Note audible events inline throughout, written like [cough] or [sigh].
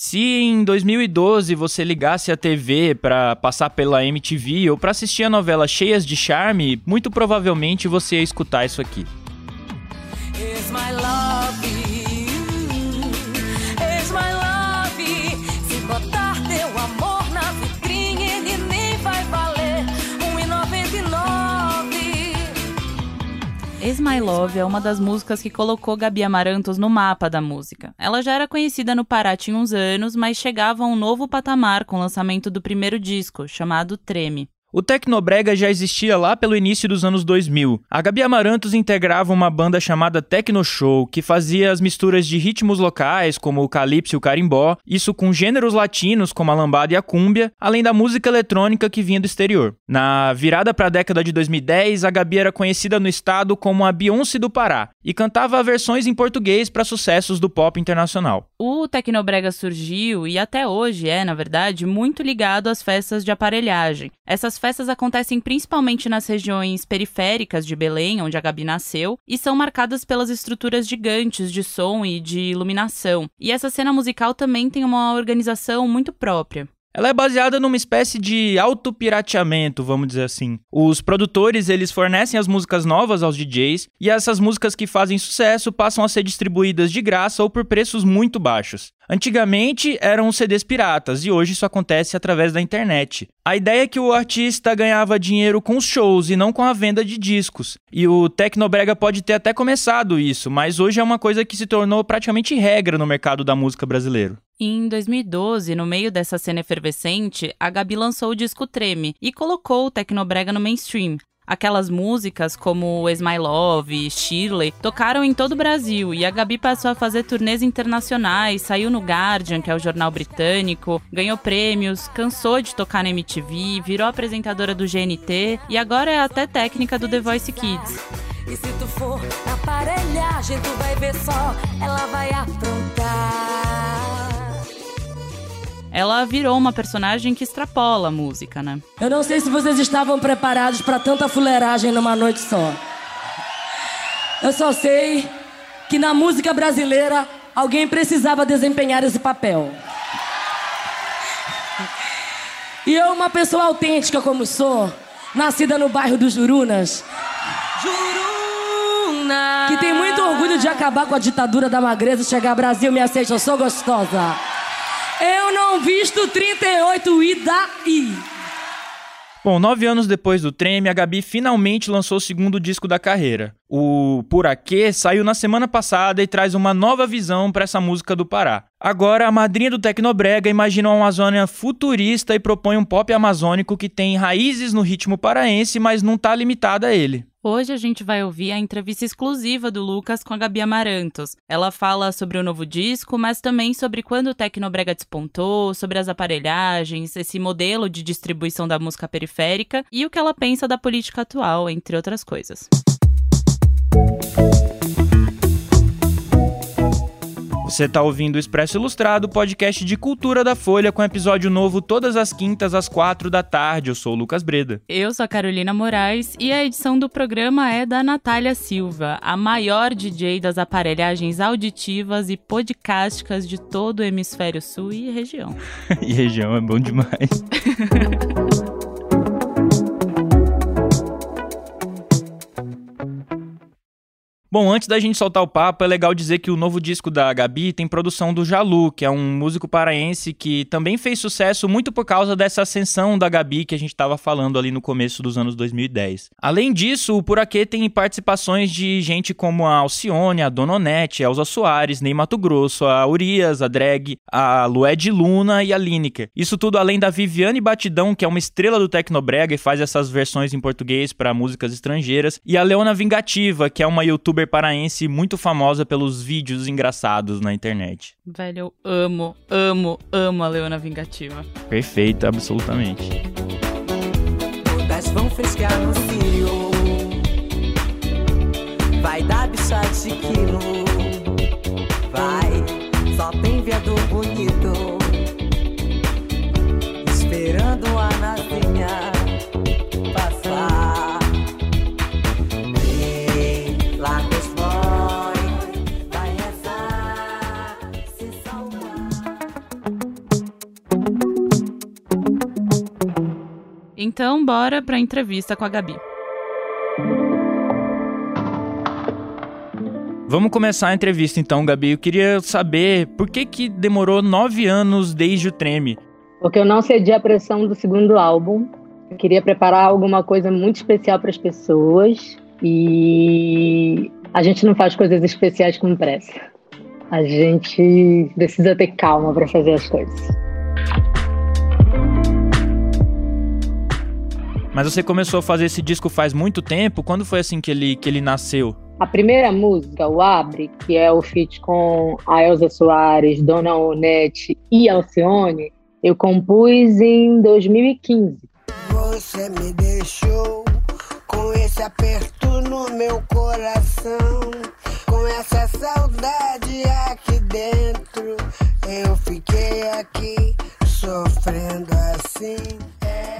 Se em 2012 você ligasse a TV para passar pela MTV ou para assistir a novela Cheias de Charme, muito provavelmente você ia escutar isso aqui. Is My Love é uma das músicas que colocou Gabi Amarantos no mapa da música. Ela já era conhecida no Pará tinha uns anos, mas chegava a um novo patamar com o lançamento do primeiro disco, chamado Treme. O Tecnobrega já existia lá pelo início dos anos 2000. A Gabi Amarantos integrava uma banda chamada Tecno Show, que fazia as misturas de ritmos locais, como o calypso e o carimbó, isso com gêneros latinos, como a lambada e a cúmbia, além da música eletrônica que vinha do exterior. Na virada para a década de 2010, a Gabi era conhecida no estado como a Beyoncé do Pará e cantava versões em português para sucessos do pop internacional. O Tecnobrega surgiu e até hoje é, na verdade, muito ligado às festas de aparelhagem. Essas festas acontecem principalmente nas regiões periféricas de Belém, onde a Gabi nasceu, e são marcadas pelas estruturas gigantes de som e de iluminação. E essa cena musical também tem uma organização muito própria. Ela é baseada numa espécie de autopirateamento, vamos dizer assim. Os produtores, eles fornecem as músicas novas aos DJs e essas músicas que fazem sucesso passam a ser distribuídas de graça ou por preços muito baixos. Antigamente eram CDs piratas e hoje isso acontece através da internet. A ideia é que o artista ganhava dinheiro com os shows e não com a venda de discos. E o Tecnobrega pode ter até começado isso, mas hoje é uma coisa que se tornou praticamente regra no mercado da música brasileiro. Em 2012, no meio dessa cena efervescente, a Gabi lançou o disco Treme e colocou o Tecnobrega no mainstream. Aquelas músicas como Is My Love Shirley tocaram em todo o Brasil e a Gabi passou a fazer turnês internacionais, saiu no Guardian, que é o jornal britânico, ganhou prêmios, cansou de tocar na MTV, virou apresentadora do GNT e agora é até técnica do The Voice Kids. E se tu for aparelhagem, tu vai ver só, ela vai aprontar ela virou uma personagem que extrapola a música, né? Eu não sei se vocês estavam preparados para tanta fuleiragem numa noite só. Eu só sei que na música brasileira alguém precisava desempenhar esse papel. E eu, uma pessoa autêntica como sou, nascida no bairro dos Jurunas, Juruna. que tem muito orgulho de acabar com a ditadura da magreza e chegar ao Brasil, me aceita, eu sou gostosa. Eu não visto 38 e daí? Bom, nove anos depois do Treme, a Gabi finalmente lançou o segundo disco da carreira. O Por Aquê saiu na semana passada e traz uma nova visão para essa música do Pará. Agora, a madrinha do Tecnobrega imagina uma Amazônia futurista e propõe um pop amazônico que tem raízes no ritmo paraense, mas não está limitada a ele. Hoje a gente vai ouvir a entrevista exclusiva do Lucas com a Gabi Amarantos. Ela fala sobre o novo disco, mas também sobre quando o Tecnobrega despontou, sobre as aparelhagens, esse modelo de distribuição da música periférica e o que ela pensa da política atual, entre outras coisas. Você está ouvindo o Expresso Ilustrado, podcast de cultura da Folha, com episódio novo todas as quintas às quatro da tarde. Eu sou o Lucas Breda. Eu sou a Carolina Moraes e a edição do programa é da Natália Silva, a maior DJ das aparelhagens auditivas e podcásticas de todo o hemisfério sul e região. [laughs] e região é bom demais. [laughs] Bom, antes da gente soltar o papo, é legal dizer que o novo disco da Gabi tem produção do Jalu, que é um músico paraense que também fez sucesso muito por causa dessa ascensão da Gabi que a gente estava falando ali no começo dos anos 2010. Além disso, o Por Aqui tem participações de gente como a Alcione, a Dononete, a Elza Soares, Ney Mato Grosso, a Urias, a Drag, a Lued Luna e a Lineker. Isso tudo além da Viviane Batidão, que é uma estrela do Tecnobrega e faz essas versões em português para músicas estrangeiras, e a Leona Vingativa, que é uma youtuber youtuber paraense muito famosa pelos vídeos engraçados na internet. Velho, eu amo, amo, amo a Leona Vingativa. Perfeito, absolutamente. Bora para a entrevista com a Gabi. Vamos começar a entrevista então, Gabi. Eu queria saber por que, que demorou nove anos desde o Treme. Porque eu não cedi à pressão do segundo álbum. Eu queria preparar alguma coisa muito especial para as pessoas e a gente não faz coisas especiais com pressa. A gente precisa ter calma para fazer as coisas. Mas você começou a fazer esse disco faz muito tempo? Quando foi assim que ele, que ele nasceu? A primeira música, o Abre, que é o feat com a Elza Soares, Dona Onete e Alcione, eu compus em 2015. Você me deixou com esse aperto no meu coração, com essa saudade aqui dentro. Eu fiquei aqui sofrendo assim.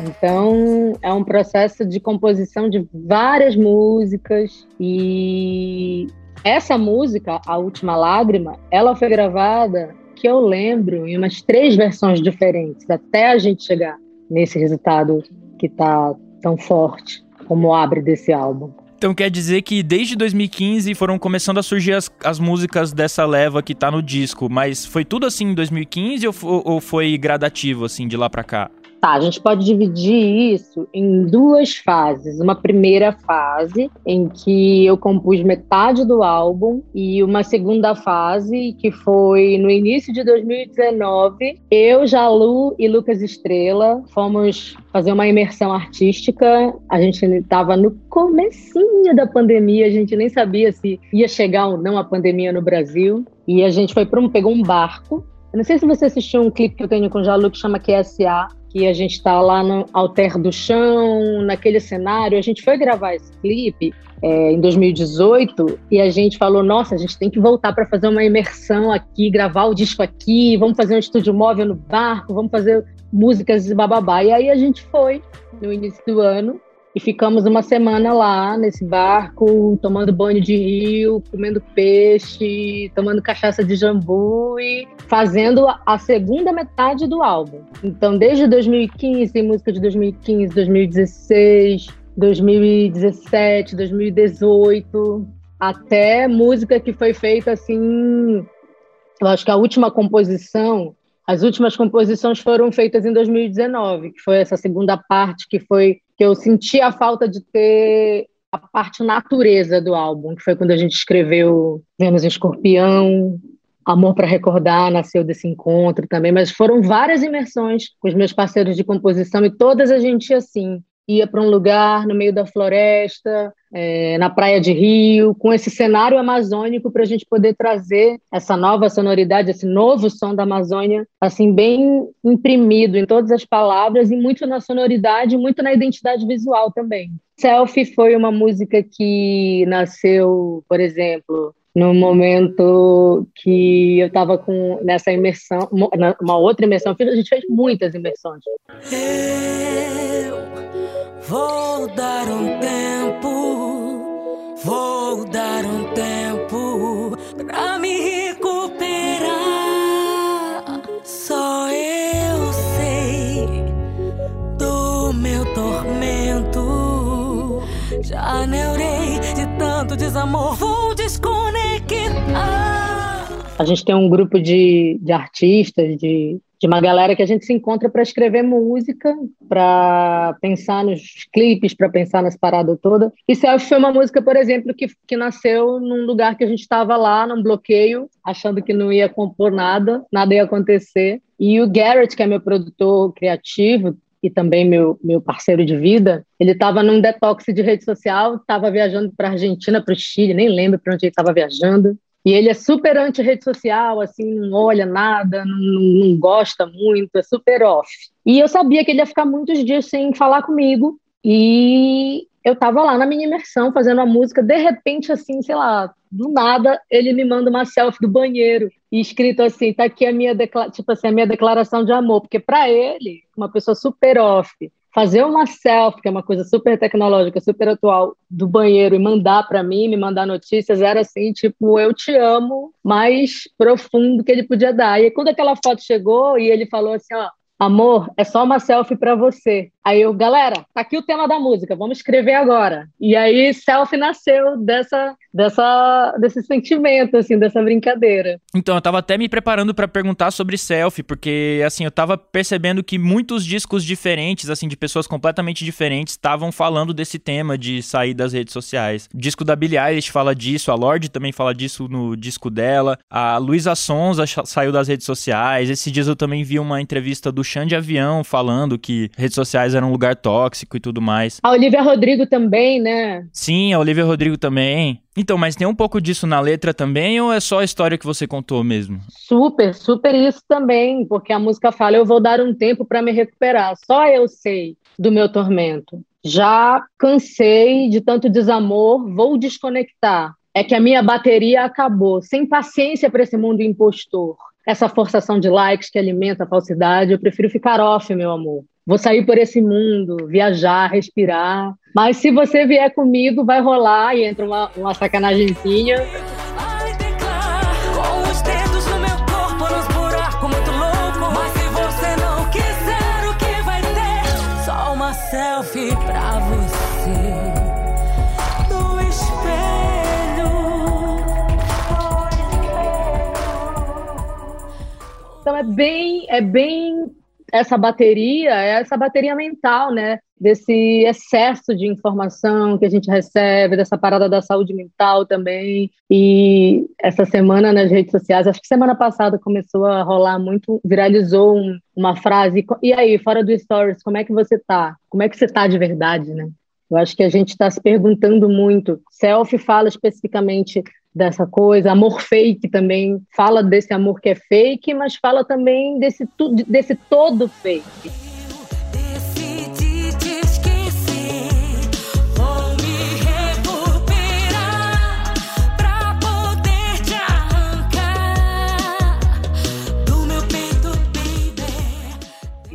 Então, é um processo de composição de várias músicas e essa música, A Última Lágrima, ela foi gravada, que eu lembro, em umas três versões diferentes, até a gente chegar nesse resultado que está tão forte como abre desse álbum. Então quer dizer que desde 2015 foram começando a surgir as, as músicas dessa leva que tá no disco, mas foi tudo assim em 2015 ou, ou foi gradativo assim de lá para cá? Tá, a gente pode dividir isso em duas fases. Uma primeira fase, em que eu compus metade do álbum, e uma segunda fase, que foi no início de 2019. Eu, Jalu e Lucas Estrela fomos fazer uma imersão artística. A gente estava no comecinho da pandemia, a gente nem sabia se ia chegar ou não a pandemia no Brasil. E a gente foi para um, pegou um barco eu não sei se você assistiu um clipe que eu tenho com o Jalu que chama QSA, que a gente está lá no Alter do Chão, naquele cenário. A gente foi gravar esse clipe é, em 2018 e a gente falou: nossa, a gente tem que voltar para fazer uma imersão aqui, gravar o disco aqui, vamos fazer um estúdio móvel no barco, vamos fazer músicas e bababá. E aí a gente foi no início do ano e ficamos uma semana lá nesse barco, tomando banho de rio, comendo peixe, tomando cachaça de jambu e fazendo a segunda metade do álbum. Então, desde 2015, tem música de 2015, 2016, 2017, 2018, até música que foi feita assim. Eu acho que a última composição as últimas composições foram feitas em 2019, que foi essa segunda parte que foi que eu senti a falta de ter a parte natureza do álbum, que foi quando a gente escreveu Vênus em Escorpião, Amor para Recordar nasceu desse encontro também, mas foram várias imersões com os meus parceiros de composição e todas a gente assim, ia para um lugar no meio da floresta, é, na praia de Rio, com esse cenário amazônico para a gente poder trazer essa nova sonoridade, esse novo som da Amazônia, assim bem imprimido em todas as palavras e muito na sonoridade, muito na identidade visual também. Selfie foi uma música que nasceu, por exemplo, no momento que eu estava com nessa imersão, uma outra imersão, a gente fez muitas imersões. Eu Vou dar um tempo, vou dar um tempo pra me recuperar. Só eu sei do meu tormento. Já neurei de tanto desamor, vou desconectar. A gente tem um grupo de, de artistas, de de uma galera que a gente se encontra para escrever música, para pensar nos clipes, para pensar nas paradas todas. E Selfie foi uma música, por exemplo, que, que nasceu num lugar que a gente estava lá, num bloqueio, achando que não ia compor nada, nada ia acontecer. E o Garrett, que é meu produtor criativo, e também meu, meu parceiro de vida, ele estava num detox de rede social, estava viajando para Argentina, para o Chile, nem lembro para onde ele estava viajando. E ele é super anti-rede social, assim, não olha nada, não, não gosta muito, é super off. E eu sabia que ele ia ficar muitos dias sem falar comigo. E eu tava lá na minha imersão fazendo a música, de repente, assim, sei lá, do nada, ele me manda uma selfie do banheiro e escrito assim, tá aqui a minha, tipo assim, a minha declaração de amor, porque para ele, uma pessoa super off, fazer uma selfie, que é uma coisa super tecnológica, super atual, do banheiro e mandar para mim, me mandar notícias, era assim, tipo, eu te amo, mais profundo que ele podia dar. E quando aquela foto chegou e ele falou assim, ó, amor, é só uma selfie para você. Aí eu, galera, tá aqui o tema da música, vamos escrever agora. E aí selfie nasceu dessa, dessa, desse sentimento, assim, dessa brincadeira. Então, eu tava até me preparando para perguntar sobre selfie, porque, assim, eu tava percebendo que muitos discos diferentes, assim, de pessoas completamente diferentes, estavam falando desse tema de sair das redes sociais. O disco da Billie Eilish fala disso, a Lorde também fala disso no disco dela, a Luísa Sonza saiu das redes sociais, esses dias eu também vi uma entrevista do Xande Avião falando que redes sociais era um lugar tóxico e tudo mais. A Olivia Rodrigo também, né? Sim, a Olivia Rodrigo também. Então, mas tem um pouco disso na letra também ou é só a história que você contou mesmo? Super, super isso também, porque a música fala: eu vou dar um tempo para me recuperar. Só eu sei do meu tormento. Já cansei de tanto desamor, vou desconectar. É que a minha bateria acabou. Sem paciência para esse mundo impostor. Essa forçação de likes que alimenta a falsidade, eu prefiro ficar off, meu amor. Vou sair por esse mundo, viajar, respirar. Mas se você vier comigo, vai rolar e entra uma, uma sacanagemzinha. Então é bem, é bem essa bateria é essa bateria mental, né? Desse excesso de informação que a gente recebe, dessa parada da saúde mental também. E essa semana nas redes sociais, acho que semana passada começou a rolar muito, viralizou um, uma frase. E aí, fora do Stories, como é que você tá? Como é que você tá de verdade, né? Eu acho que a gente está se perguntando muito. Selfie fala especificamente dessa coisa. Amor fake também fala desse amor que é fake, mas fala também desse, desse todo fake.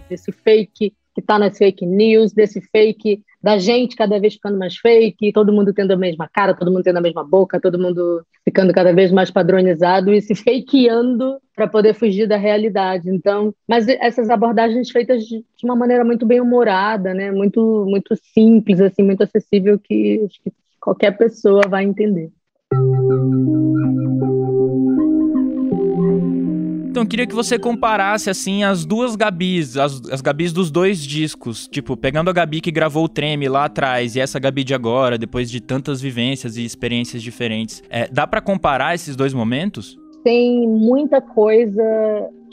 Desse fake que está nas fake news, desse fake da gente cada vez ficando mais fake, todo mundo tendo a mesma cara, todo mundo tendo a mesma boca, todo mundo ficando cada vez mais padronizado e se [laughs] fakeando para poder fugir da realidade. Então, mas essas abordagens feitas de uma maneira muito bem humorada, né? Muito muito simples assim, muito acessível que, que qualquer pessoa vai entender. Então, eu queria que você comparasse, assim, as duas Gabis, as, as Gabis dos dois discos. Tipo, pegando a Gabi que gravou o Treme lá atrás e essa Gabi de agora, depois de tantas vivências e experiências diferentes. É, dá para comparar esses dois momentos? Tem muita coisa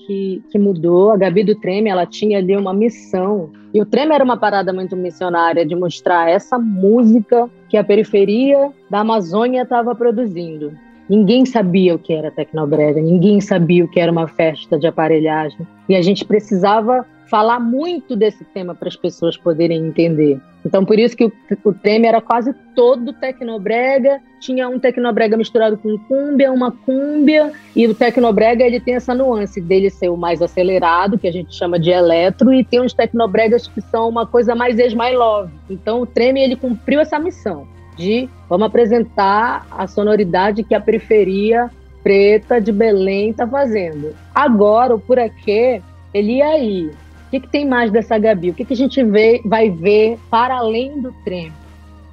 que, que, mudou. A Gabi do Treme, ela tinha ali uma missão. E o Treme era uma parada muito missionária de mostrar essa música que a periferia da Amazônia estava produzindo. Ninguém sabia o que era tecnobrega, ninguém sabia o que era uma festa de aparelhagem. E a gente precisava falar muito desse tema para as pessoas poderem entender. Então, por isso que o, o tema era quase todo tecnobrega, tinha um tecnobrega misturado com cúmbia, uma cúmbia, e o tecnobrega ele tem essa nuance dele ser o mais acelerado, que a gente chama de eletro, e tem uns tecnobregas que são uma coisa mais esmai love. Então, o Treme ele cumpriu essa missão de vamos apresentar a sonoridade que a periferia preta de Belém está fazendo. Agora, o Por Aqui, ele e aí? O que, que tem mais dessa Gabi? O que, que a gente vê, vai ver para além do trem?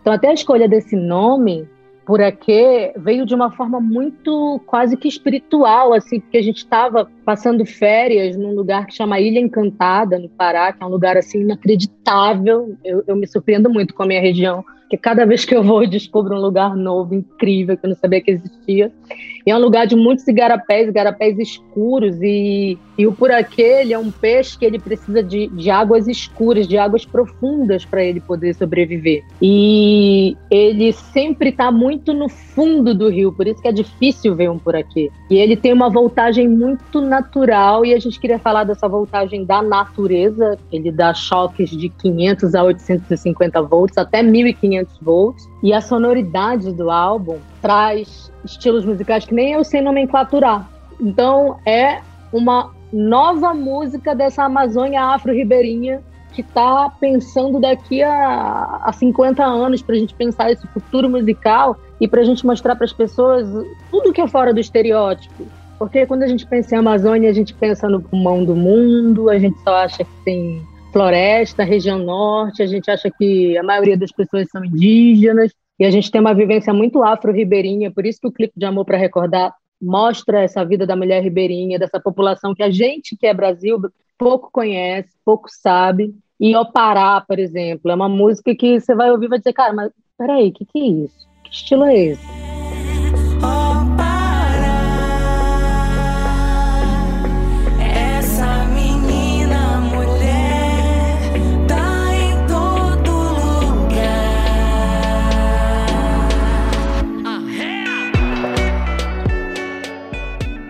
Então, até a escolha desse nome, Por Aqui, veio de uma forma muito quase que espiritual, assim, porque a gente estava passando férias num lugar que chama Ilha Encantada, no Pará, que é um lugar assim inacreditável. Eu, eu me surpreendo muito com a minha região porque cada vez que eu vou eu descubro um lugar novo, incrível, que eu não sabia que existia. E é um lugar de muitos igarapés, igarapés escuros, e, e o puraquê, ele é um peixe que ele precisa de, de águas escuras, de águas profundas para ele poder sobreviver. E ele sempre está muito no fundo do rio, por isso que é difícil ver um puraquê. E ele tem uma voltagem muito natural, e a gente queria falar dessa voltagem da natureza, ele dá choques de 500 a 850 volts, até 1500 500 volts. E a sonoridade do álbum traz estilos musicais que nem eu sei nomenclaturar. Então é uma nova música dessa Amazônia afro-ribeirinha que está pensando daqui a, a 50 anos para a gente pensar esse futuro musical e para a gente mostrar para as pessoas tudo que é fora do estereótipo. Porque quando a gente pensa em Amazônia, a gente pensa no pulmão do mundo, a gente só acha que tem floresta, região norte, a gente acha que a maioria das pessoas são indígenas, e a gente tem uma vivência muito afro-ribeirinha, por isso que o clipe de Amor para Recordar mostra essa vida da mulher ribeirinha, dessa população que a gente que é Brasil pouco conhece, pouco sabe. E Opará, por exemplo, é uma música que você vai ouvir e vai dizer, cara, mas peraí, o que, que é isso? Que estilo é esse?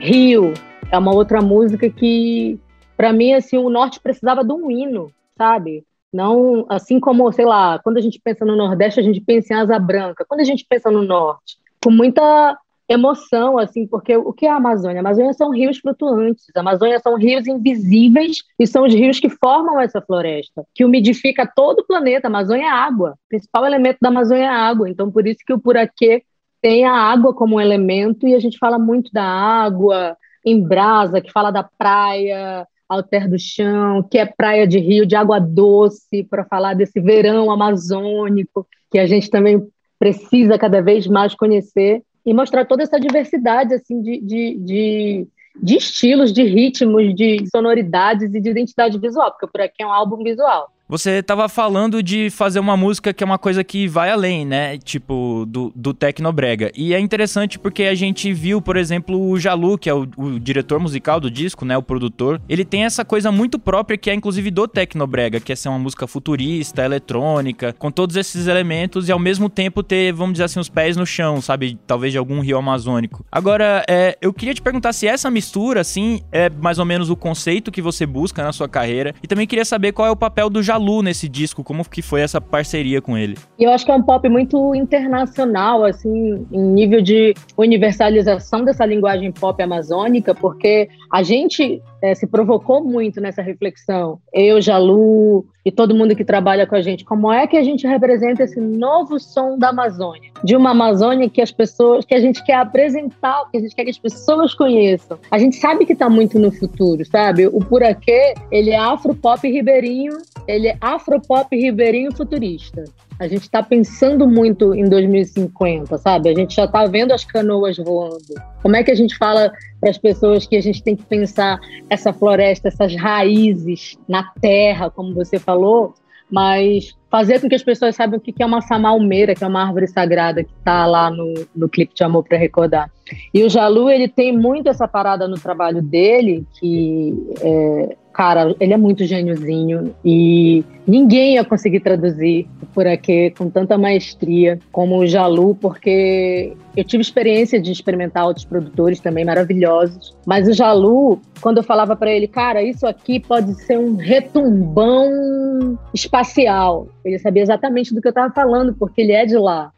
Rio é uma outra música que, para mim, assim, o Norte precisava de um hino, sabe? Não, assim como, sei lá, quando a gente pensa no Nordeste, a gente pensa em Asa Branca. Quando a gente pensa no Norte, com muita emoção, assim, porque o que é a Amazônia? A Amazônia são rios flutuantes, a Amazônia são rios invisíveis e são os rios que formam essa floresta, que umidifica todo o planeta. A Amazônia é água, o principal elemento da Amazônia é água, então por isso que o Puraquê tem a água como um elemento e a gente fala muito da água em brasa, que fala da praia, Alter do Chão, que é praia de rio, de água doce, para falar desse verão amazônico, que a gente também precisa cada vez mais conhecer e mostrar toda essa diversidade assim de, de, de, de estilos, de ritmos, de sonoridades e de identidade visual, porque por aqui é um álbum visual. Você estava falando de fazer uma música que é uma coisa que vai além, né? Tipo, do, do Tecnobrega. E é interessante porque a gente viu, por exemplo, o Jalu, que é o, o, diretor musical do disco, né? O produtor. Ele tem essa coisa muito própria que é, inclusive, do Tecnobrega, que é ser uma música futurista, eletrônica, com todos esses elementos e ao mesmo tempo ter, vamos dizer assim, os pés no chão, sabe? Talvez de algum rio amazônico. Agora, é, eu queria te perguntar se essa mistura, assim, é mais ou menos o conceito que você busca na sua carreira. E também queria saber qual é o papel do Jalu Jalu nesse disco? Como que foi essa parceria com ele? Eu acho que é um pop muito internacional, assim, em nível de universalização dessa linguagem pop amazônica, porque a gente é, se provocou muito nessa reflexão. Eu, Jalu e todo mundo que trabalha com a gente. Como é que a gente representa esse novo som da Amazônia? De uma Amazônia que as pessoas, que a gente quer apresentar, que a gente quer que as pessoas conheçam. A gente sabe que está muito no futuro, sabe? O Puraquê, ele é afro-pop ribeirinho, ele é afro-pop ribeirinho futurista. A gente está pensando muito em 2050, sabe? A gente já está vendo as canoas voando. Como é que a gente fala para as pessoas que a gente tem que pensar essa floresta, essas raízes na terra, como você falou, mas fazer com que as pessoas saibam o que é uma samalmeira, que é uma árvore sagrada que está lá no, no clipe de Amor para Recordar. E o Jalu, ele tem muito essa parada no trabalho dele, que é, cara, ele é muito gêniozinho e ninguém ia conseguir traduzir por aqui com tanta maestria como o Jalu, porque eu tive experiência de experimentar outros produtores também maravilhosos, mas o Jalu, quando eu falava para ele, cara, isso aqui pode ser um retumbão espacial, ele sabia exatamente do que eu estava falando, porque ele é de lá.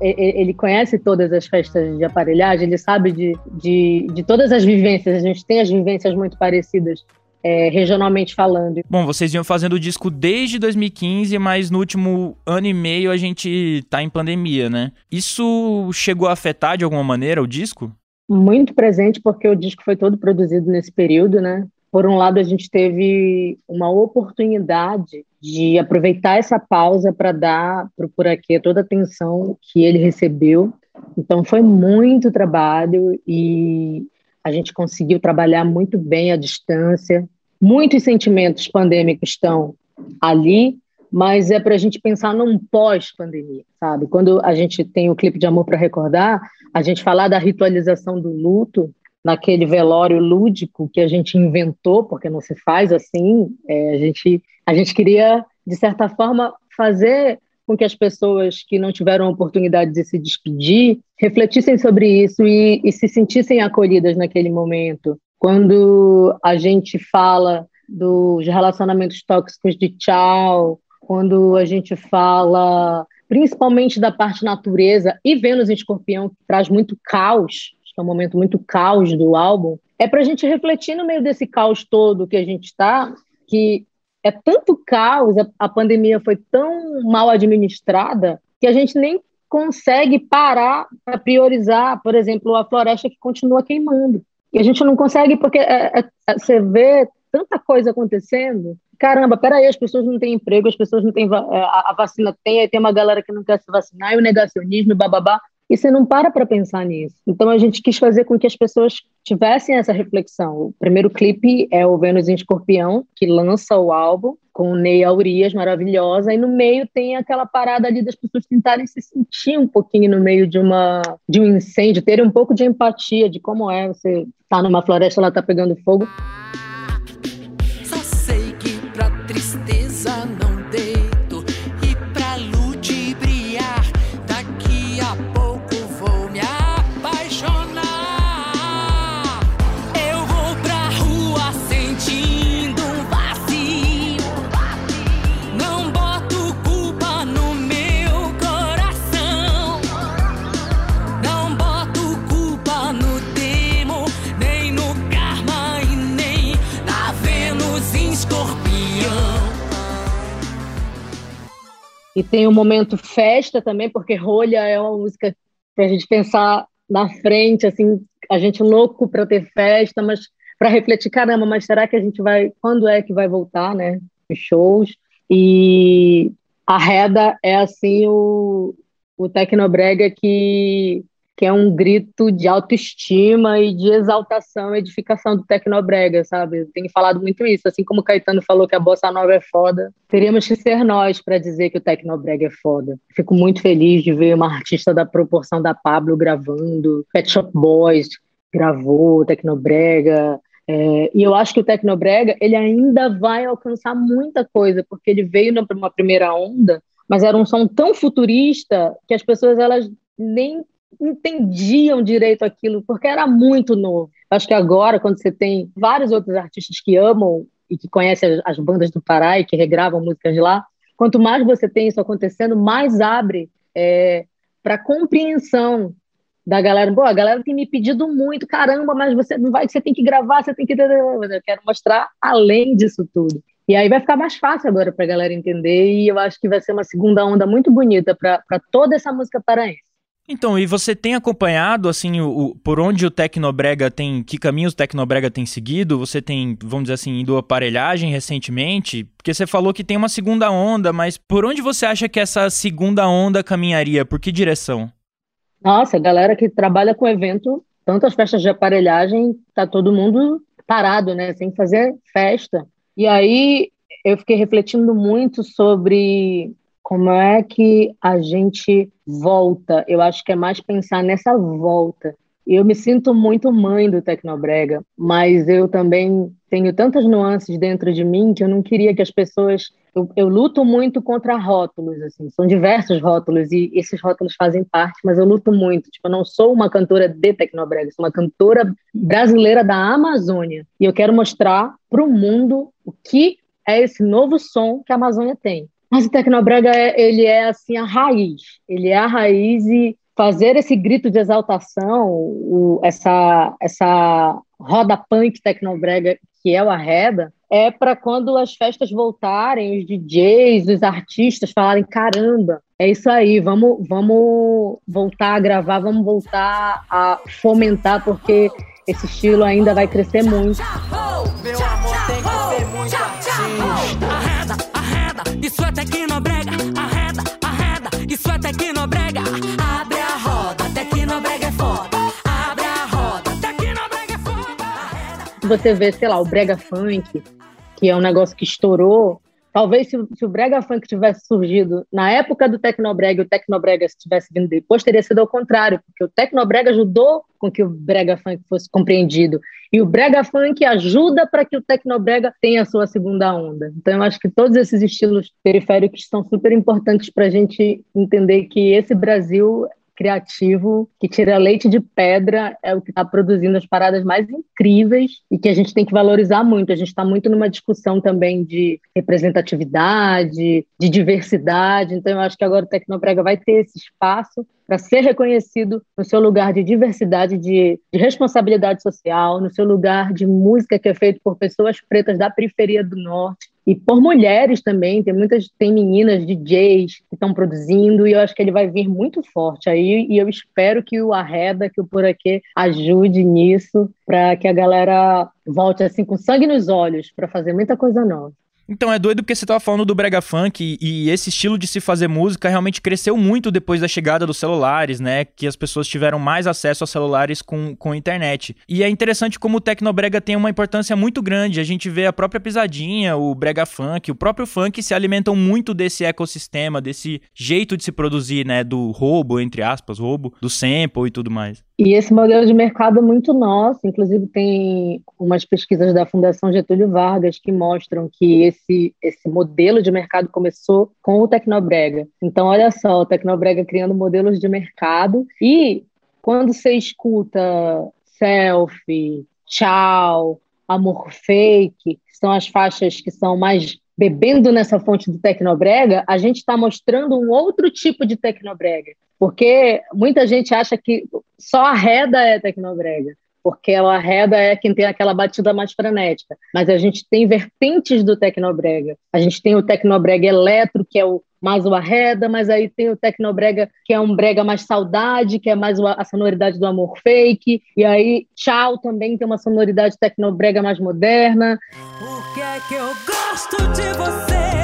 Ele conhece todas as festas de aparelhagem, ele sabe de, de, de todas as vivências, a gente tem as vivências muito parecidas é, regionalmente falando. Bom, vocês iam fazendo o disco desde 2015, mas no último ano e meio a gente tá em pandemia, né? Isso chegou a afetar de alguma maneira o disco? Muito presente, porque o disco foi todo produzido nesse período, né? Por um lado, a gente teve uma oportunidade de aproveitar essa pausa para dar para o Por Aqui toda a atenção que ele recebeu. Então, foi muito trabalho e a gente conseguiu trabalhar muito bem à distância. Muitos sentimentos pandêmicos estão ali, mas é para a gente pensar num pós-pandemia, sabe? Quando a gente tem o clipe de Amor para Recordar, a gente falar da ritualização do luto, naquele velório lúdico que a gente inventou, porque não se faz assim, é, a, gente, a gente queria, de certa forma, fazer com que as pessoas que não tiveram a oportunidade de se despedir refletissem sobre isso e, e se sentissem acolhidas naquele momento. Quando a gente fala dos relacionamentos tóxicos de tchau, quando a gente fala principalmente da parte natureza e Vênus em Escorpião, que traz muito caos, que é um momento muito caos do álbum, é para a gente refletir no meio desse caos todo que a gente está, que é tanto caos, a, a pandemia foi tão mal administrada que a gente nem consegue parar para priorizar, por exemplo, a floresta que continua queimando. E a gente não consegue, porque é, é, é, você vê tanta coisa acontecendo. Caramba, peraí, as pessoas não têm emprego, as pessoas não têm. É, a, a vacina tem, aí tem uma galera que não quer se vacinar, e o negacionismo, bababá. E você não para para pensar nisso. Então a gente quis fazer com que as pessoas tivessem essa reflexão. O primeiro clipe é o Vênus em Escorpião, que lança o álbum com Ney Aurias, maravilhosa, e no meio tem aquela parada ali das pessoas tentarem se sentir um pouquinho no meio de uma de um incêndio, terem um pouco de empatia de como é você tá numa floresta, ela tá pegando fogo. E tem o momento festa também, porque Rolha é uma música para a gente pensar na frente, assim, a gente louco para ter festa, mas para refletir, caramba, mas será que a gente vai, quando é que vai voltar, né, os shows? E a Reda é, assim, o, o Tecnobrega que que é um grito de autoestima e de exaltação, edificação do Tecnobrega, sabe? Tenho falado muito isso, assim como o Caetano falou que a bossa nova é foda, teríamos que ser nós para dizer que o Tecnobrega é foda. Fico muito feliz de ver uma artista da proporção da Pablo gravando, Pet Shop Boys gravou, Tecnobrega, é, e eu acho que o Tecnobrega ele ainda vai alcançar muita coisa, porque ele veio numa primeira onda, mas era um som tão futurista que as pessoas elas nem entendiam direito aquilo, porque era muito novo. Acho que agora, quando você tem vários outros artistas que amam e que conhecem as bandas do Pará e que regravam músicas de lá, quanto mais você tem isso acontecendo, mais abre é, para compreensão da galera. Pô, a galera tem me pedido muito, caramba, mas você não vai, você tem que gravar, você tem que. Eu quero mostrar além disso tudo. E aí vai ficar mais fácil agora para a galera entender, e eu acho que vai ser uma segunda onda muito bonita para toda essa música paraense. Então, e você tem acompanhado, assim, o, o, por onde o Tecnobrega tem, que caminhos o Tecnobrega tem seguido? Você tem, vamos dizer assim, indo aparelhagem recentemente? Porque você falou que tem uma segunda onda, mas por onde você acha que essa segunda onda caminharia? Por que direção? Nossa, a galera que trabalha com evento, tanto as festas de aparelhagem, tá todo mundo parado, né, sem fazer festa. E aí eu fiquei refletindo muito sobre como é que a gente volta? Eu acho que é mais pensar nessa volta. Eu me sinto muito mãe do Tecnobrega, mas eu também tenho tantas nuances dentro de mim que eu não queria que as pessoas. Eu, eu, luto muito contra rótulos, assim, são diversos rótulos e esses rótulos fazem parte, mas eu luto muito. Tipo, eu não sou uma cantora de Tecnobrega, sou uma cantora brasileira da Amazônia e eu quero mostrar para o mundo o que é esse novo som que a Amazônia tem. Mas o Tecnobrega, é, ele é assim a raiz. Ele é a raiz e fazer esse grito de exaltação, o, essa, essa roda punk Tecnobrega, que é o Arreda, é para quando as festas voltarem, os DJs, os artistas falarem, caramba, é isso aí, vamos, vamos voltar a gravar, vamos voltar a fomentar, porque esse estilo ainda vai crescer muito. Meu amor Isso é tecnobrega, arreda, arreda. Isso é tecnobrega. Abre a roda, tecnobrega é foda. Abre a roda, tecnobrega é foda. Você vê, sei lá, o brega funk, que é um negócio que estourou Talvez se, se, o brega funk tivesse surgido na época do tecnobrega e o tecnobrega tivesse vindo depois, teria sido ao contrário, porque o tecnobrega ajudou com que o brega funk fosse compreendido e o brega funk ajuda para que o tecnobrega tenha a sua segunda onda. Então eu acho que todos esses estilos periféricos são super importantes para a gente entender que esse Brasil criativo que tira leite de pedra é o que está produzindo as paradas mais incríveis e que a gente tem que valorizar muito. A gente está muito numa discussão também de representatividade, de diversidade. Então, eu acho que agora o Tecnoprega vai ter esse espaço para ser reconhecido no seu lugar de diversidade, de, de, responsabilidade social, no seu lugar de música que é feito por pessoas pretas da periferia do norte e por mulheres também, tem muitas, tem meninas DJs que estão produzindo e eu acho que ele vai vir muito forte aí e eu espero que o Arreda, que o Por Aqui ajude nisso para que a galera volte assim com sangue nos olhos para fazer muita coisa nova. Então é doido porque você tava falando do brega funk e, e, esse estilo de se fazer música realmente cresceu muito depois da chegada dos celulares, né? Que as pessoas tiveram mais acesso a celulares com, com internet. E é interessante como o tecnobrega tem uma importância muito grande. A gente vê a própria pisadinha, o brega funk, o próprio funk se alimentam muito desse ecossistema, desse jeito de se produzir, né? Do roubo, entre aspas, roubo, do sample e tudo mais. E esse modelo de mercado é muito nosso, inclusive tem umas pesquisas da Fundação Getúlio Vargas que mostram que esse, esse modelo de mercado começou com o Tecnobrega. Então, olha só, o Tecnobrega criando modelos de mercado e quando você escuta selfie, tchau, amor fake, são as faixas que são mais bebendo nessa fonte do Tecnobrega, a gente está mostrando um outro tipo de Tecnobrega. Porque muita gente acha que só a reda é tecnobrega, porque a reda é quem tem aquela batida mais frenética. Mas a gente tem vertentes do tecnobrega. A gente tem o tecnobrega eletro, que é o mais o arreda, mas aí tem o tecnobrega, que é um brega mais saudade, que é mais a sonoridade do amor fake. E aí, tchau também tem uma sonoridade tecnobrega mais moderna. Por que é que eu gosto de você?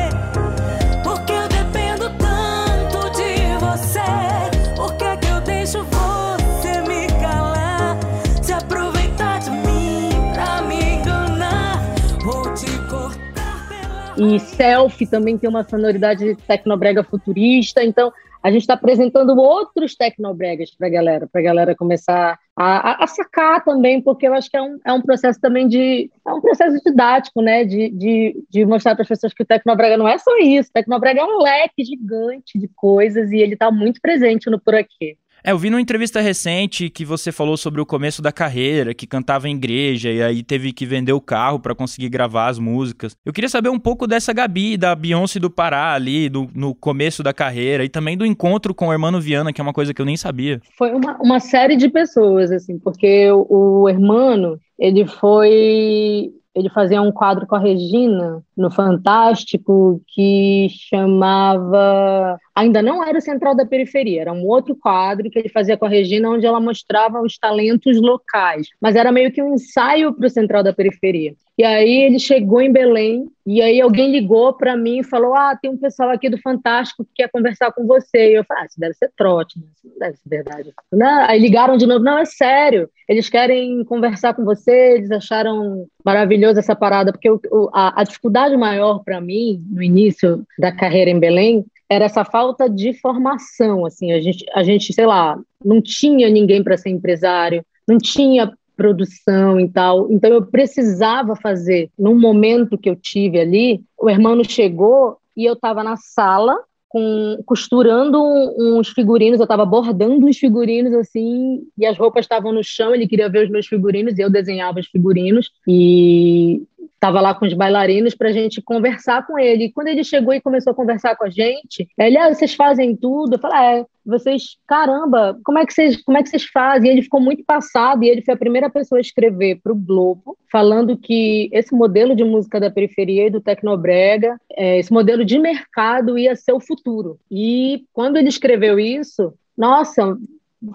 E selfie também tem uma sonoridade tecnobrega futurista. Então, a gente está apresentando outros tecnobregas para a galera, para a galera começar a, a, a, sacar também, porque eu acho que é um, é um processo também de. É um processo didático, né? De, de, de mostrar para as pessoas que o Tecnobrega não é só isso. O Tecnobrega é um leque gigante de coisas e ele está muito presente no Por Aqui. É, eu vi numa entrevista recente que você falou sobre o começo da carreira, que cantava em igreja e aí teve que vender o carro para conseguir gravar as músicas. Eu queria saber um pouco dessa Gabi, da Beyoncé do Pará ali, do, no começo da carreira e também do encontro com o Hermano Viana, que é uma coisa que eu nem sabia. Foi uma, uma série de pessoas, assim, porque o, o Hermano, ele foi ele fazia um quadro com a Regina no Fantástico que chamava. Ainda não era o Central da Periferia, era um outro quadro que ele fazia com a Regina, onde ela mostrava os talentos locais, mas era meio que um ensaio para o Central da Periferia. E aí ele chegou em Belém e aí alguém ligou para mim e falou: Ah, tem um pessoal aqui do Fantástico que quer conversar com você. E eu falei: Ah, isso deve ser trote, né? isso não deve ser verdade. Não, aí ligaram de novo: Não, é sério. Eles querem conversar com você. Eles acharam maravilhoso essa parada, porque o, a, a dificuldade maior para mim no início da carreira em Belém era essa falta de formação. Assim, a gente, a gente sei lá, não tinha ninguém para ser empresário, não tinha produção e tal. Então eu precisava fazer. Num momento que eu tive ali, o irmão chegou e eu estava na sala com, costurando uns figurinos, eu estava bordando uns figurinos assim, e as roupas estavam no chão, ele queria ver os meus figurinos, e eu desenhava os figurinos, e estava lá com os bailarinos para a gente conversar com ele. E quando ele chegou e começou a conversar com a gente, ele, ah, vocês fazem tudo? Eu falei, é, vocês, caramba, como é que vocês, como é que vocês fazem? E ele ficou muito passado e ele foi a primeira pessoa a escrever para o Globo, falando que esse modelo de música da periferia e do tecnobrega, é, esse modelo de mercado ia ser o futuro. E quando ele escreveu isso, nossa,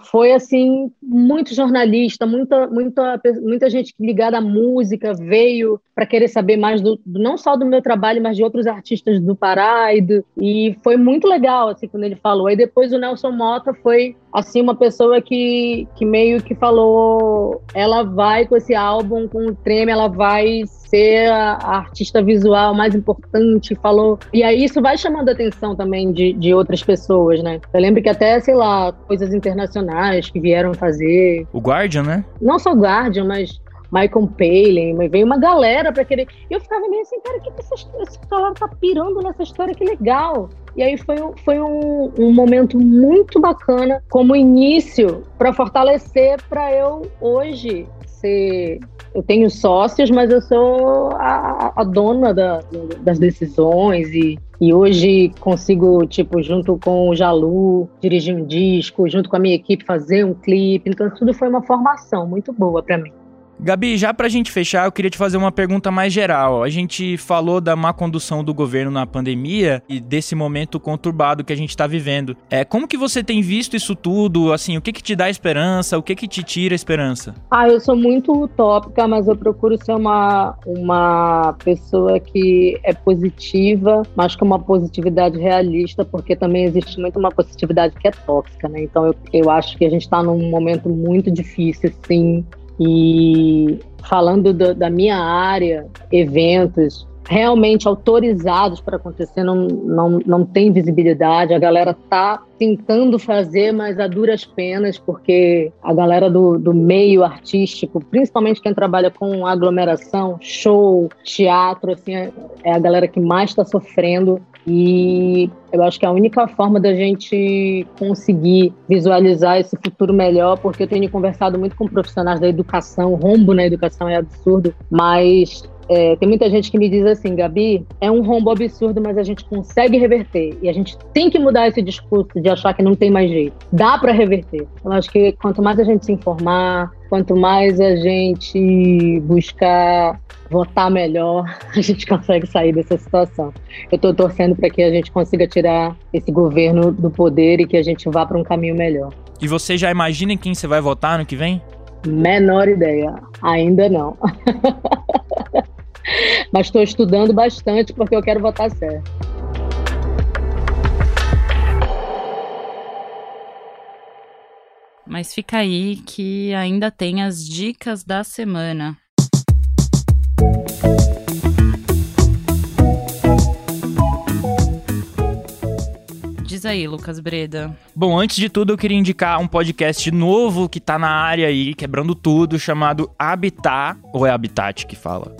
foi assim muito jornalista, muita muita muita gente ligada à música veio para querer saber mais do, não só do meu trabalho, mas de outros artistas do Pará e, do, e foi muito legal assim quando ele falou. Aí depois o Nelson Mota foi assim uma pessoa que, que meio que falou, ela vai com esse álbum com o Treme, ela vai ser a, a, artista visual mais importante, falou. E aí isso vai chamando a atenção também de, de outras pessoas, né? Eu lembro que até, sei lá, coisas internacionais que vieram fazer. O Guardian, né? Não só o Guardian, mas Michael Palin, veio uma galera para querer. E eu ficava meio assim, cara, que essa, esse galera tá pirando nessa história, que legal. E aí foi, foi um, um momento muito bacana como início para fortalecer para eu hoje ser. Eu tenho sócios, mas eu sou a, a dona da, das decisões e, e hoje consigo, tipo, junto com o Jalu, dirigir um disco, junto com a minha equipe fazer um clipe. Então tudo foi uma formação muito boa para mim. Gabi, já pra gente fechar, eu queria te fazer uma pergunta mais geral. A gente falou da má condução do governo na pandemia e desse momento conturbado que a gente tá vivendo. É, como que você tem visto isso tudo? Assim, o que que te dá esperança? O que que te tira esperança? Ah, eu sou muito utópica, mas eu procuro ser uma, uma pessoa que é positiva, mas com uma positividade realista, porque também existe muito uma positividade que é tóxica, né? Então eu, eu acho que a gente está num momento muito difícil, sim. E falando do, da minha área, eventos realmente autorizados para acontecer não, não, não tem visibilidade. A galera tá tentando fazer, mas a duras penas, porque a galera do, do meio artístico, principalmente quem trabalha com aglomeração, show, teatro, assim, é, é a galera que mais está sofrendo. E eu acho que a única forma da gente conseguir visualizar esse futuro melhor, porque eu tenho conversado muito com profissionais da educação, o rombo na educação é absurdo, mas é, tem muita gente que me diz assim, Gabi, é um rombo absurdo, mas a gente consegue reverter. E a gente tem que mudar esse discurso de achar que não tem mais jeito. Dá para reverter. Eu acho que quanto mais a gente se informar, quanto mais a gente buscar votar melhor, [laughs] a gente consegue sair dessa situação. Eu estou torcendo para que a gente consiga tirar esse governo do poder e que a gente vá para um caminho melhor. E você já imagina em quem você vai votar no que vem? Menor ideia. Ainda não. [laughs] [laughs] Mas estou estudando bastante porque eu quero votar certo. Mas fica aí que ainda tem as dicas da semana. Diz aí, Lucas Breda. Bom, antes de tudo, eu queria indicar um podcast novo que tá na área aí, quebrando tudo, chamado Habitat. Ou é Habitat que fala?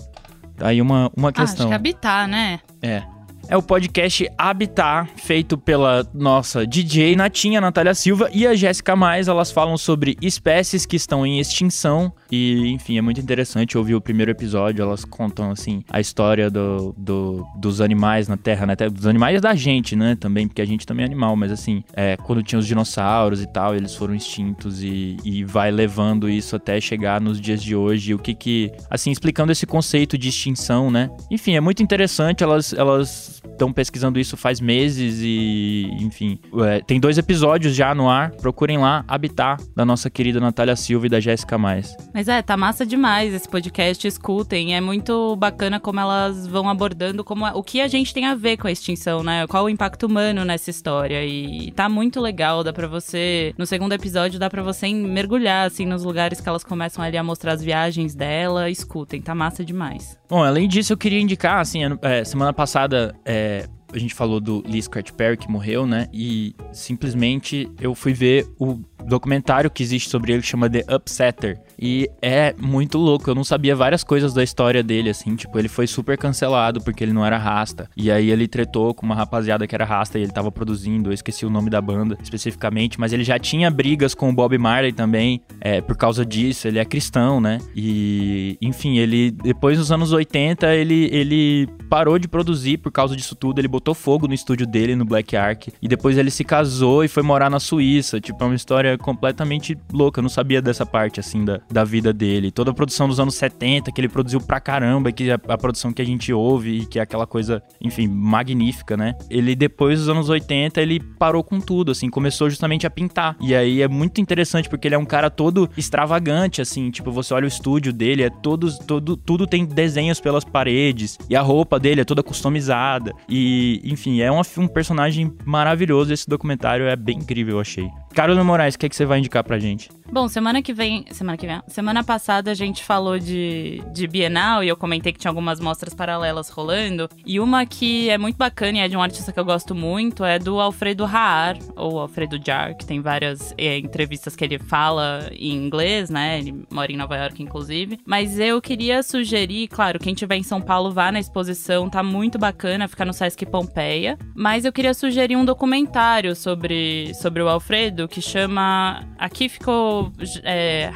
Aí uma, uma Ah, acho questão. que habitar, né? É. É o podcast Habitat, feito pela nossa DJ Natinha, Natália Silva e a Jéssica Mais. Elas falam sobre espécies que estão em extinção. E, enfim, é muito interessante ouvir o primeiro episódio. Elas contam, assim, a história do, do- dos animais na Terra, né? Dos animais da gente, né? Também, porque a gente também é animal. Mas, assim, é, quando tinha os dinossauros e tal, eles foram extintos e, e vai levando isso até chegar nos dias de hoje. O que que... Assim, explicando esse conceito de extinção, né? Enfim, é muito interessante. Elas... elas estão pesquisando isso faz meses e, enfim, é, tem dois episódios já no ar. Procurem lá, Habitat, da nossa querida Natália Silva e da Jéssica Mais. Mas é, tá massa demais esse podcast, escutem. É muito bacana como elas vão abordando como o que a gente tem a ver com a extinção, né? Qual o impacto humano nessa história. E tá muito legal, dá pra você. No segundo episódio, dá pra você mergulhar, assim, nos lugares que elas começam ali a mostrar as viagens dela. Escutem, tá massa demais. Bom, além disso, eu queria indicar, assim, é, semana passada é, a gente falou do Lee Scratch Perry que morreu, né? E simplesmente eu fui ver o documentário que existe sobre ele que chama The Upsetter. E é muito louco, eu não sabia várias coisas da história dele, assim, tipo, ele foi super cancelado porque ele não era rasta. E aí ele tretou com uma rapaziada que era rasta e ele tava produzindo, eu esqueci o nome da banda especificamente, mas ele já tinha brigas com o Bob Marley também, é, por causa disso, ele é cristão, né? E, enfim, ele, depois nos anos 80, ele, ele parou de produzir por causa disso tudo, ele botou fogo no estúdio dele, no Black Ark, e depois ele se casou e foi morar na Suíça, tipo, é uma história completamente louca, eu não sabia dessa parte, assim, da, da vida dele. Toda a produção dos anos 70, que ele produziu pra caramba, que é a produção que a gente ouve, e que é aquela coisa, enfim, magnífica, né? Ele, depois dos anos 80, ele parou com tudo, assim, começou justamente a pintar. E aí é muito interessante, porque ele é um cara todo extravagante, assim, tipo, você olha o estúdio dele, é todos, todo, tudo tem desenhos pelas paredes, e a roupa dele é toda customizada. E, enfim, é um, um personagem maravilhoso. Esse documentário é bem incrível, eu achei. Carolina Moraes, o que, é que você vai indicar pra gente? Bom, semana que vem. Semana que vem. Semana passada a gente falou de, de Bienal e eu comentei que tinha algumas mostras paralelas rolando. E uma que é muito bacana e é de um artista que eu gosto muito é do Alfredo Haar, ou Alfredo Jar, que tem várias é, entrevistas que ele fala em inglês, né? Ele mora em Nova York, inclusive. Mas eu queria sugerir, claro, quem tiver em São Paulo, vá na exposição, tá muito bacana, fica no Sesc Pompeia. Mas eu queria sugerir um documentário sobre, sobre o Alfredo que chama Aqui Ficou é,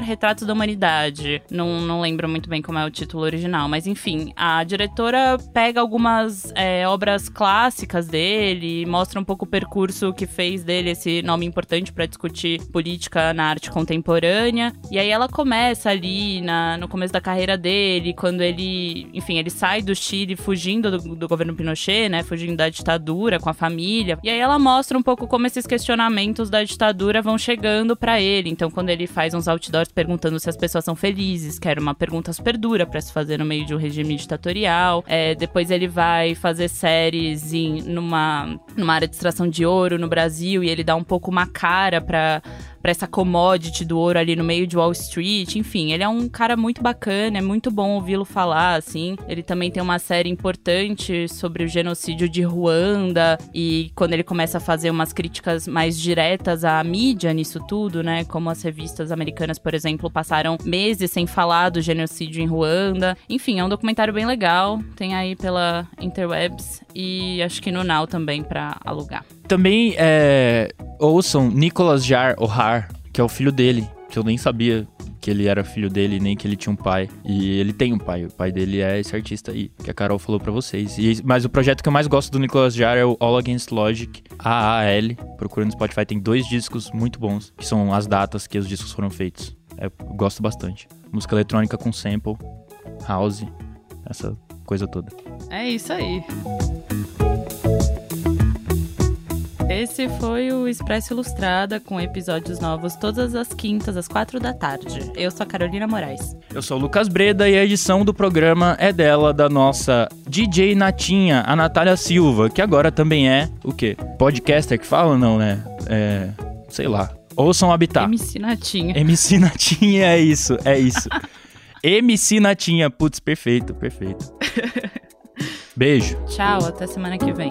Raar Retratos da Humanidade. Não, não lembro muito bem como é o título original, mas enfim, a diretora pega algumas é, obras clássicas dele, mostra um pouco o percurso que fez dele esse nome importante para discutir política na arte contemporânea. E aí ela começa ali na, no começo da carreira dele, quando ele, enfim, ele sai do Chile fugindo do, do governo Pinochet, né? Fugindo da ditadura com a família. E aí ela mostra um pouco como esses questionamentos da ditadura vão chegando para ele. Então, quando ele faz uns outdoors perguntando se as pessoas são felizes, que era uma pergunta super dura para se fazer no meio de um regime ditatorial. É, depois ele vai fazer séries em, numa, numa área de extração de ouro no Brasil e ele dá um pouco uma cara para para essa commodity do ouro ali no meio de Wall Street. Enfim, ele é um cara muito bacana, é muito bom ouvi-lo falar, assim. Ele também tem uma série importante sobre o genocídio de Ruanda e quando ele começa a fazer umas críticas mais diretas à mídia nisso tudo, né? Como as revistas americanas, por exemplo, passaram meses sem falar do genocídio em Ruanda. Enfim, é um documentário bem legal. Tem aí pela Interwebs e acho que no Now também para alugar. Também é, ouçam Nicholas Jar O'Hare, que é o filho dele, que eu nem sabia que ele era filho dele, nem que ele tinha um pai. E ele tem um pai. O pai dele é esse artista aí, que a Carol falou para vocês. E, mas o projeto que eu mais gosto do Nicholas Jar é o All Against Logic, AAL. Procura no Spotify, tem dois discos muito bons, que são as datas que os discos foram feitos. É, eu gosto bastante. Música eletrônica com sample, house, essa coisa toda. É isso aí. Esse foi o Expresso Ilustrada, com episódios novos todas as quintas, às quatro da tarde. Eu sou a Carolina Moraes. Eu sou o Lucas Breda e a edição do programa é dela, da nossa DJ Natinha, a Natália Silva, que agora também é o quê? Podcaster que fala, não, né? É. sei lá. Ouçam Habitat. MC Natinha. MC Natinha, é isso, é isso. [laughs] MC Natinha, putz, perfeito, perfeito. [laughs] Beijo. Tchau, até semana que vem.